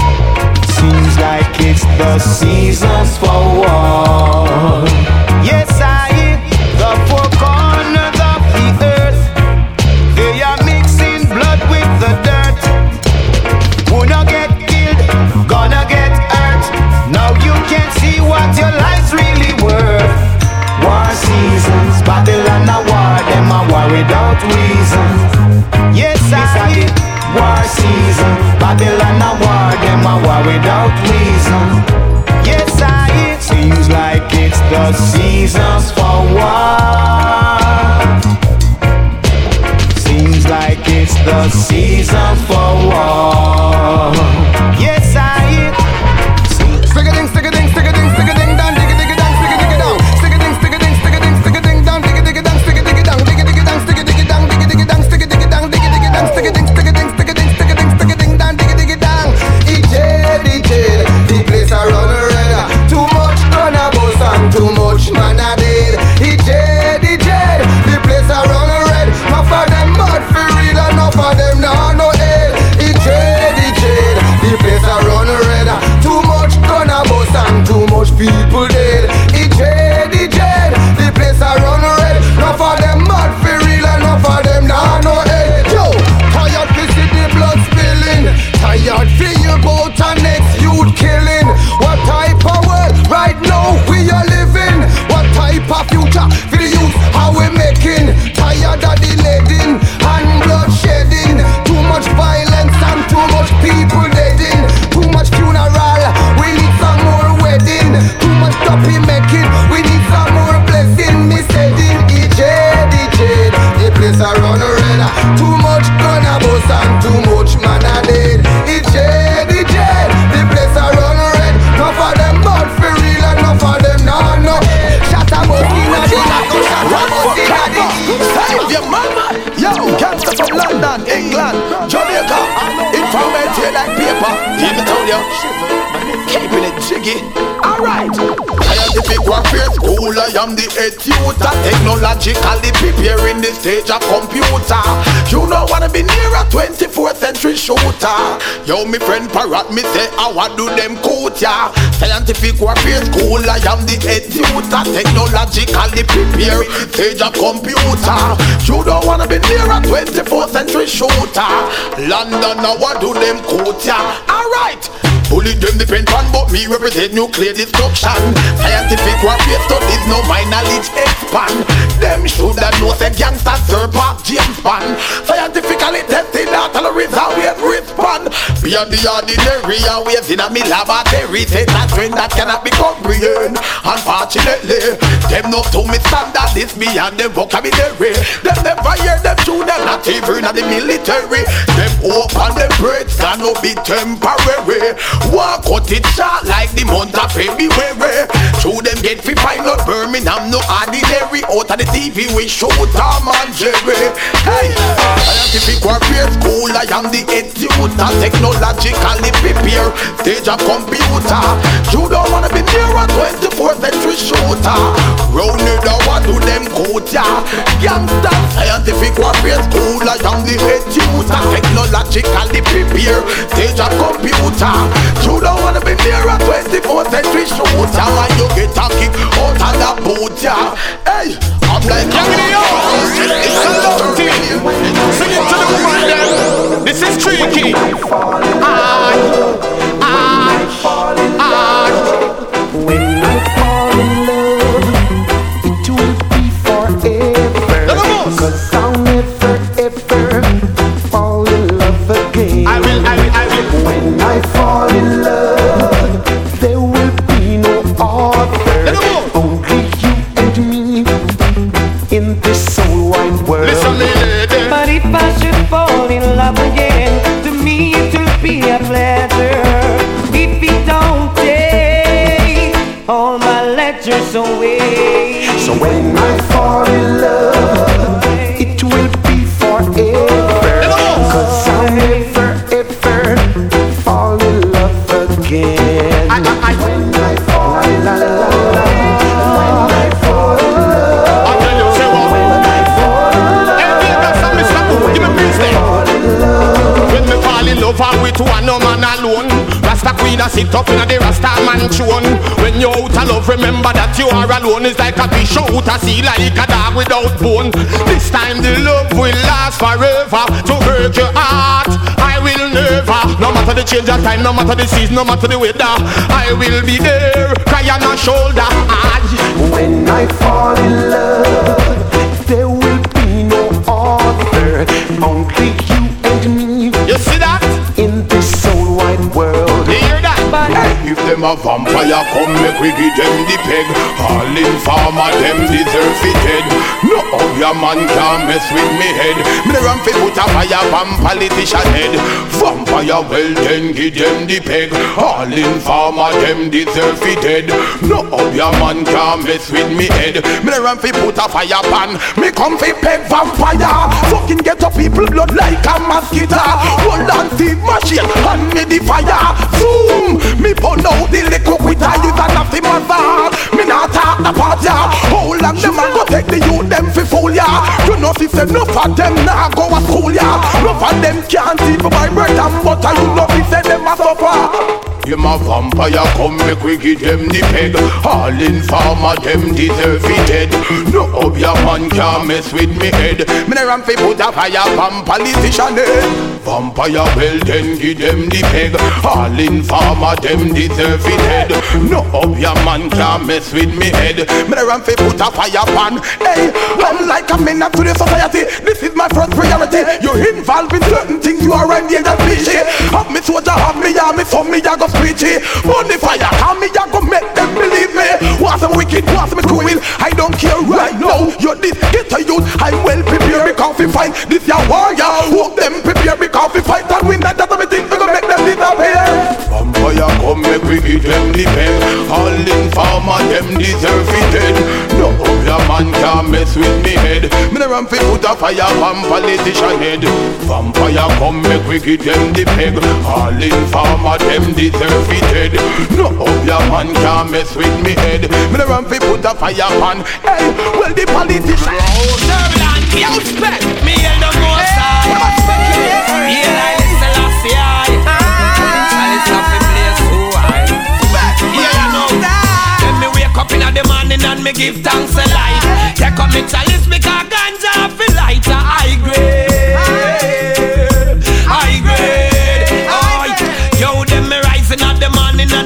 Seems like it's the seasons for war. Yes, I. without reason. Yes, I did. War season, Babylon Technologically preparing the stage of computer. You don't wanna be near a 24th century shooter. Yo, me friend Parrot, me say, I want do them coat ya. Scientific warfare school, I am the head tutor. Technologically prepare stage of computer. You don't wanna be near a 24th century shooter. London, now what do them coat ya? Alright. Bully them depend on but me represent nuclear destruction. Scientific warfare studies no my knowledge expand. Them shoulda know say gangsta Sir Park James Bond. Scientifically tested artillery how we respond. Beyond the ordinary always in a me laboratory. Say that trend that cannot be comprehend. Unfortunately Them no to me standard this beyond them vocabulary. Them never hear them tune them not even in the military. Them open them breaks can no be temporary Walk out it short like the month of February. Show them get fi find out Birmingham no ordinary. Out of the TV we show Tom and Jerry. Hey, scientific warfare school. I am the tutor. Technologically prepare stage of computer. You don't wanna be near a 24th century shooter. Round it down, what do them quote ya? Gangsta scientific warfare school. I am the tutor. Technologically prepare stage of computer. You don't wanna be near a 24th century shooter When you get a kick out of the boot, yeah Hey, I'm like It's a love team Sing it to the woman then This is tricky I, remember that you are alone It's like a fish out a sea like a dog without bone This time the love will last forever To hurt your heart. I will never No matter the change of time, no matter the season, no matter the weather I will be there, cry on your shoulder. I When I fall in love There will be no other. Only them a vampire come make we give them the peg. All in farmer them deserve it dead. No other man can't mess with me head. Me run fi put a fire on politician head Vampire well then give them the peg. All in farmer them deserve it dead. No other man can't mess with me head. Me run fi put a fire pan. Me come fi peg vampire. Fucking get up people blood like a mosquito. Hold on Steve machine and me the fire. Zoom me burn out the liquor quitter You got nothing mother. Me not talk about ya How long them a go take the youth them fi fool ya You know si say enough of them nah go a school ya Enough of them can't even buy bread and butter You know si say them a suffer Him a vampire come make we give them the peg All in farmer them deserve it dead. No obvious man can mess with me head. Me nah ram fi put a fire on politician head. Vampire well then give them the peg. All in farmer them deserve it dead. No obvious man can mess with me head. Me nah ram fi put a fire pan. Hey, I'm like a menace to the society. This is my first priority You're involved in certain things. You are endangered species Have me soldier, have me army, so me a go preachy Burn the fire, come me a go make them believe me? Wicked, cruel? I don't care right now. This get a youth. I'm well This your warrior them prepare fight and win That. Make them disappear. Vampire come make we give them the pen All in for farmer, them deserve it dead. No other man can mess with me head. Me no run fi put a fire on politician head. Vampire come make we give them the peg. All in farmer, them deserve dead. No other man can mess with me head. Me no run fi put a fire on. Hey, well the politician. Turbulent, you spec. Me and the most high. Yeah, I listen last year. Chalice the place. Yeah, I know. Let me wake up in the morning and me give thanks a life. Take up me chalice because ganja feel light a high grade.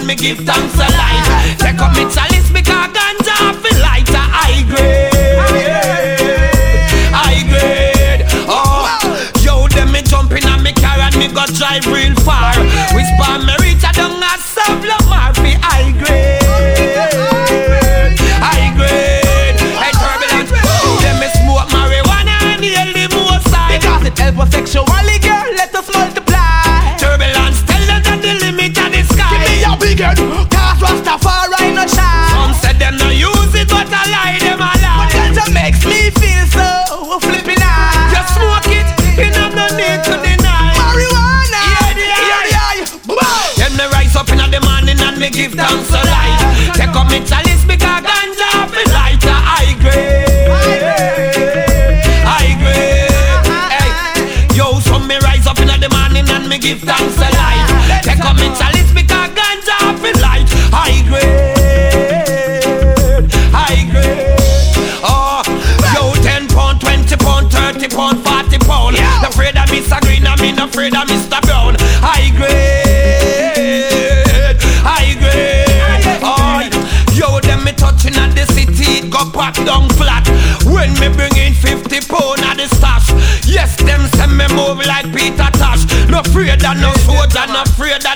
Me give thanks a life. Take up me chalice ganja feel light a high grade. High grade. Oh, yo, them me jumping and me car and me go drive real far. Whisper me reach down a Sabla Murphy high grade. High grade. Me smoke marijuana and the most help us sexually,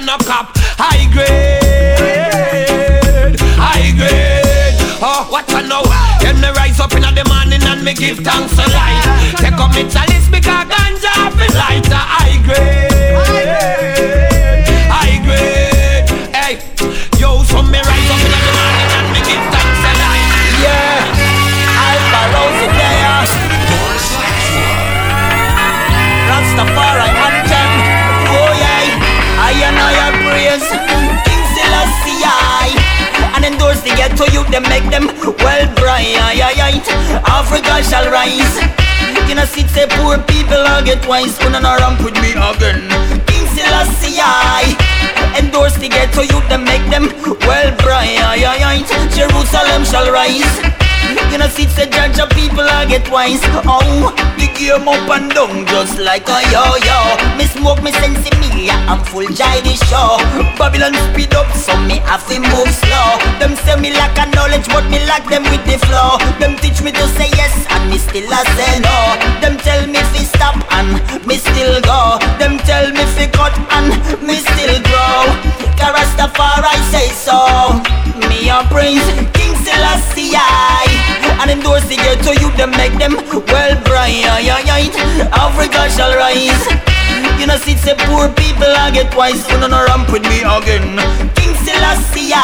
no cop. High grade. High grade. Oh, what I know. Then me rise up in the morning and me give thanks to life. Take up me chalice because ganja feel light a high grade. Them make them well bright. Africa shall rise. Know, see, say poor people are get wise. When no ramp with me again. King Selassie I. Endorse the ghetto youth, them make them well bright. Jerusalem shall rise. You know, see, say judge of people I get wise. Oh, the game up and down just like a yo-yo. Me smoke me sense I'm full jai the show. Babylon speed up, so me have to move slow. Them say me lack a knowledge, but me lack them with the flow. Them teach me to say yes, and me still a say no. Them tell me fi stop, and me still go. Them tell me fi cut, and me still grow. Rastafari say so. Me a praise King Selassie. And endorse the ghetto you them make them well bright. Africa shall rise. You know, see, say poor people I get wise. You know, no ramp with me again. King Selassie.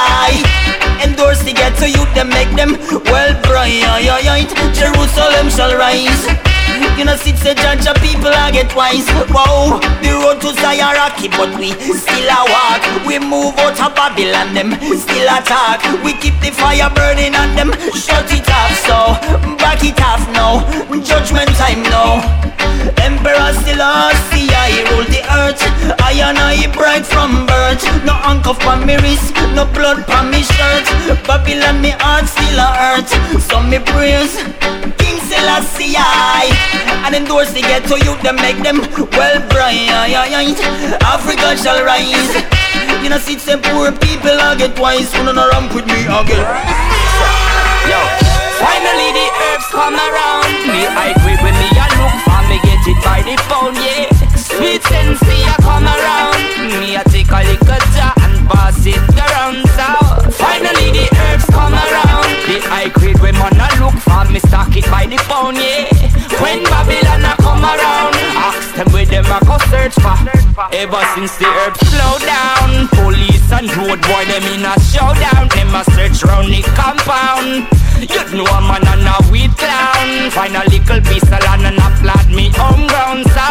Endorse the ghetto you them make them well bright. Jerusalem shall rise. You know, sit say judge of people I get wise. Wow, the road to Zion rocky, but we still a walk. We move out of Babylon, them still attack. We keep the fire burning on them, shut it off. So back it off now, judgment time now. Emperor still see I rule the earth. I and I bright from birth. No handcuff on me wrist, no blood on me shirt. Babylon me heart still a hurt. So me praise King Selassie I And endorse the ghetto youth them make them well bright. Africa shall rise. You know see some poor people I get wise. Who no ramp with me again Yo Finally the herbs come around. Me I quit when me I look for me get it by the phone yeah. Sweet sensei I come around. Me I take a little jar and pass it around. So Finally the herbs come around. The high grade when man a look for me stock it by the phone yeah When Babylon a come around Ask them where them a go search for Ever since the herbs slow down Police and road boy, them in a showdown. Them a search round the compound. You know a man and a weed clown. Find a little land and a flat me home ground. So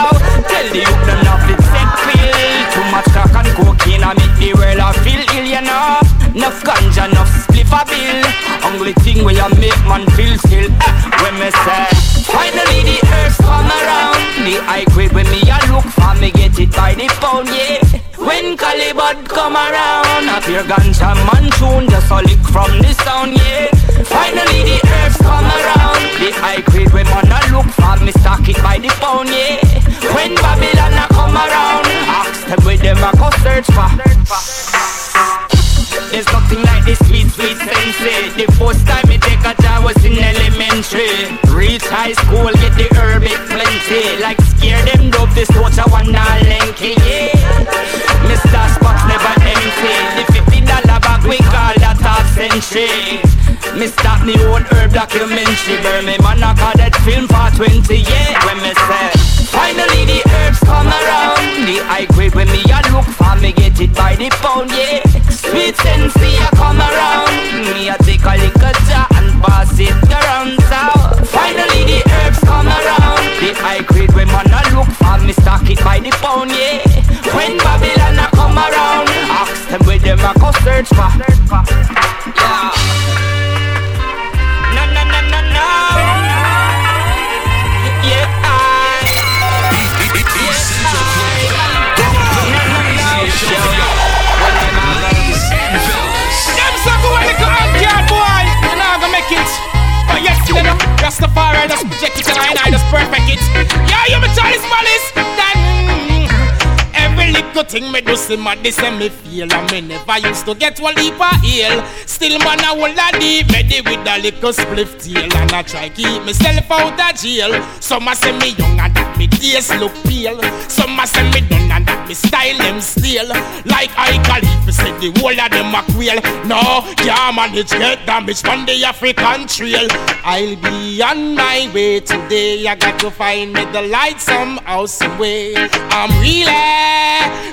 tell the youth them not fit set pill. Too much crack and cocaine I make the world a feel ill, you know. Enough ganja, enough a bill. Only thing where you make man feel still. When me say, finally the earth come around. The high grade when me a look for me get it by the pound, yeah. When Calibut come around, a pure ganja man tune just a lick from the sound, yeah. Finally the earth come around, the high grade when man a look for me stock it by the pound, yeah. When Babylon a come around, ask them where them a go search for. There's nothing like this sweet, sweet sensei. The first time me take a job was in elementary. Reach high school, get the herb it plenty. Like scare them dope, this watch I want not lanky, yeah. Mr. Spots never empty. The fifty dollar bag we call that half century. Me start me own herb documentary. Burn me man, I call that film for 20, years. When me say, finally the herbs come around. The high grade when me a look for me get it by the pound, yeah. Sweet sensei a come around. Me a take a little jar and pass it around. So finally the herbs come around. The high grade when man a look for me stock it by the pound, yeah. When Babylon a come around, ask them where them a go search for. Yeah. Rastafari just project it and I, I just perfect it. Yeah, you me Charles Malice. Then mm, every little thing me do see my this and me feel and me never used to get one leap of heel. Still man I hold a deep ready with a little spliff tail and I try keep myself out of jail. Some a say me young and that me days look pale. Some a say me done and that me style them stale. Like I Khalifa said the whole of them a quail. No, can't manage get damaged on the African trail. I'll be on my way today. I got to find me the light somehow, some way. I'm really,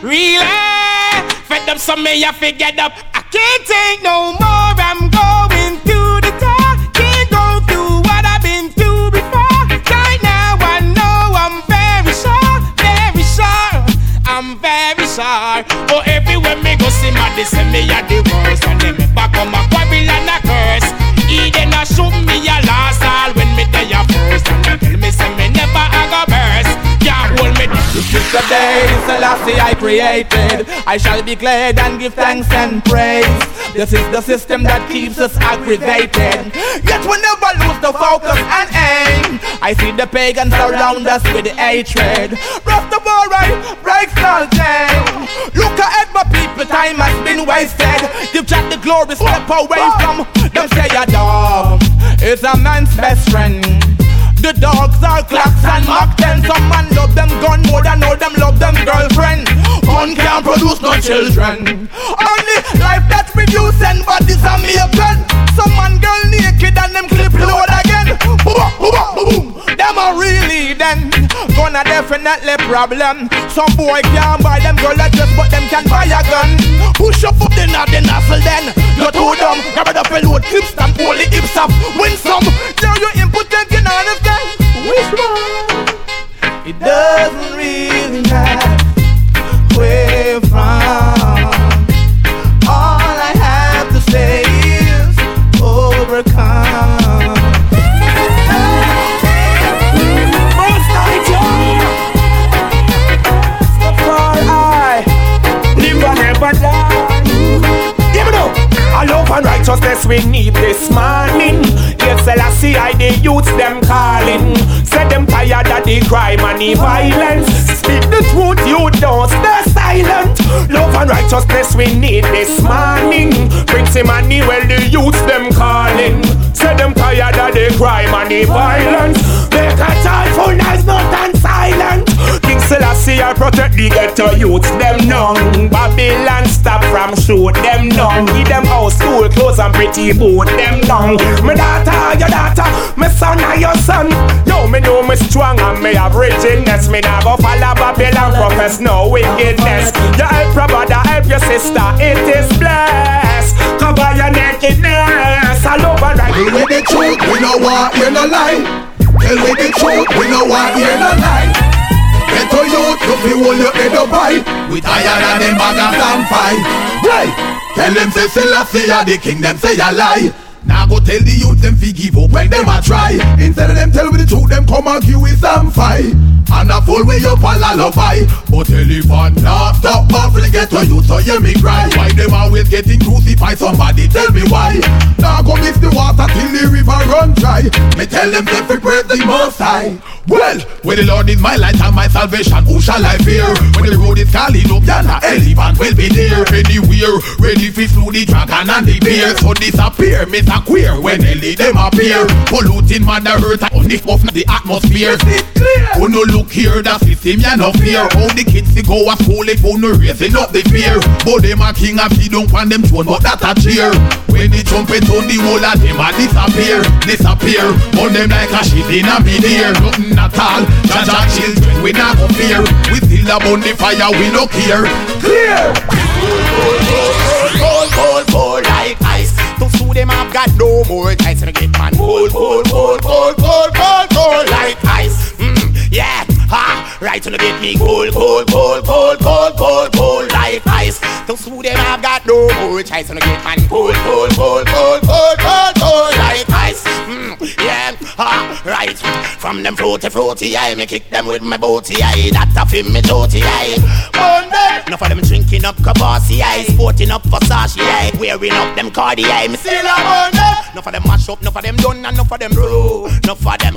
really fed up. Some may have to get up. I can't take no more. I'm going to the top. Can't go through what I've been through before. Right now I know I'm very sure, very sure. I'm very sure. Oh, everywhere me go see my they say me a the worst. And then me back on my quarrel and a curse. He then a shoot me a last all when me there a first. And they tell me say me never a go This is the day, Selassie I created. I shall be glad and give thanks and praise. This is the system that keeps us aggravated. Yet we never lose the focus and aim. I see the pagans around us with hatred. Rastafari breaks all chain. Look ahead, my people, time has been wasted. Give Jack the glory, step away from them. Say a dog is a man's best friend. The dogs are clocks and MAC-10 Some man love them gun more than all them love them girlfriend. Gun can't produce no children. Only life that reduce and bodies are making Some man girl naked and them clip load again. Boom, boom, boom, boom Them are really then Gonna definitely problem. Some boy can't buy them girl a dress but them can buy a gun. Push up up the knot the nozzle then. You're too dumb. Grab it up and load clips and pull the hips up. Win some. Now you impotent you know understand which one? It doesn't really matter. Where from. The violence. Speak the truth, you don't stay silent. Love and righteousness we need this morning. Prince Emmanuel, the youths them calling. Say them tired of the crime and the violence. Make a joyful noise, not and silent. King Selassie, I protect the ghetto youths, them young. Babylon stop from shoot them down. Give them house, school, clothes and pretty boot them down. My daughter, your daughter, my son and your son me know me strong and me have rigidness. Me nah go follow Babylon profess no wickedness. You help your brother, help your sister, it is blessed. Cover your nakedness, all over right. Tell me the truth, we no want hear no lie. Tell me the truth, we no want hear no lie. Get to you, to be hold your head up high. We tired of them baggers and fight. Right. Tell them say Selassie are the king, them say a lie. Go tell the youth them fi give up when them a try. Instead of them tell me the truth, them come give with some fight. And a full way up a lullaby. But elephant now stop awful get to you so hear me cry. Why them always getting crucified? Somebody tell me why. Now go miss the water till the river run dry. Me tell them they fi praise the most high. Well, when the Lord is my light and my salvation, who shall I fear? When the road is calling up, yonder elephant will be there anywhere. Ready fi slew the dragon and the bear. So disappear, Mr. Queer. When they lead them appear, polluting mother earth and this of the atmosphere. Who no look here, the system ya no fear. How the kids they go a school if who no raising up the fear. But them a king of feed don't on them throne, but that a cheer. When the trumpet on the whole of them a disappear, disappear. On them like a shit in a mid ear. Nothing at all. Jaja children, we not go fear. We still a burn the fire, we no care. Clear. Cold, cold, cold like ice. To sue them, I've got no more chance to get man. Cold, cold, cold, cold, cold, cold, cold like ice. Mm, yeah, ha, right to the get me cold, cold, cold, cold, cold, cold, cold like ice. To sue them, I've got no more chance to get man. Cold, cold, cold, cold, cold, cold, cold like ice. Mm, yeah, right. From them fruity, fruity, I me kick them with my booty, I. That a film me tooty, I. Monday. Enough of them drinking up Kabasi, I. Sporting up Versace, I. Wearing up them Cardi, I. Me still a Monday. Enough of them mash up, enough of them done, and enough of them brew. Enough of them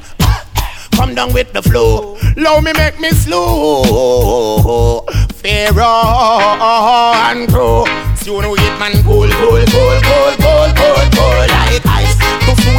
come down with the flow. Low me make me slow. Pharaoh and crew. Soon we get man cool, cool, cool, cool, cool, cool, cool like ice.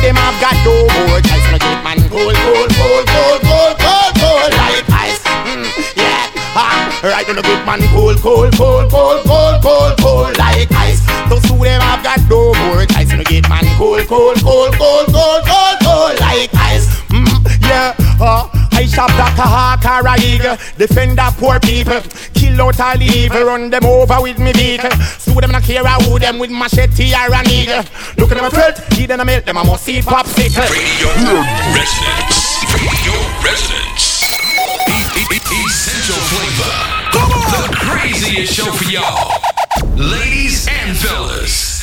Them I've got no more choice. No get man cool, cool, cool, cool, cool, cool, cool like ice. Mm, yeah, ah, right on the good man cool, cool, cool, cool, cool, cool, cool like ice. To sue them I've got no more choice. No get man cool, cool, cool, cool, cool, cool, cool like ice. Mm, yeah, uh, I shop like a hawk or a eagle Defend the poor people Kill out all the evil Run them over with me vehicle Sue them and I care who them with machete or a needle Look at them a threat Eat them a milk Them a must see popsicle Radio residence. Radio residence. E- e- e- Essential flavor. The craziest show for y'all. Ladies and fellas.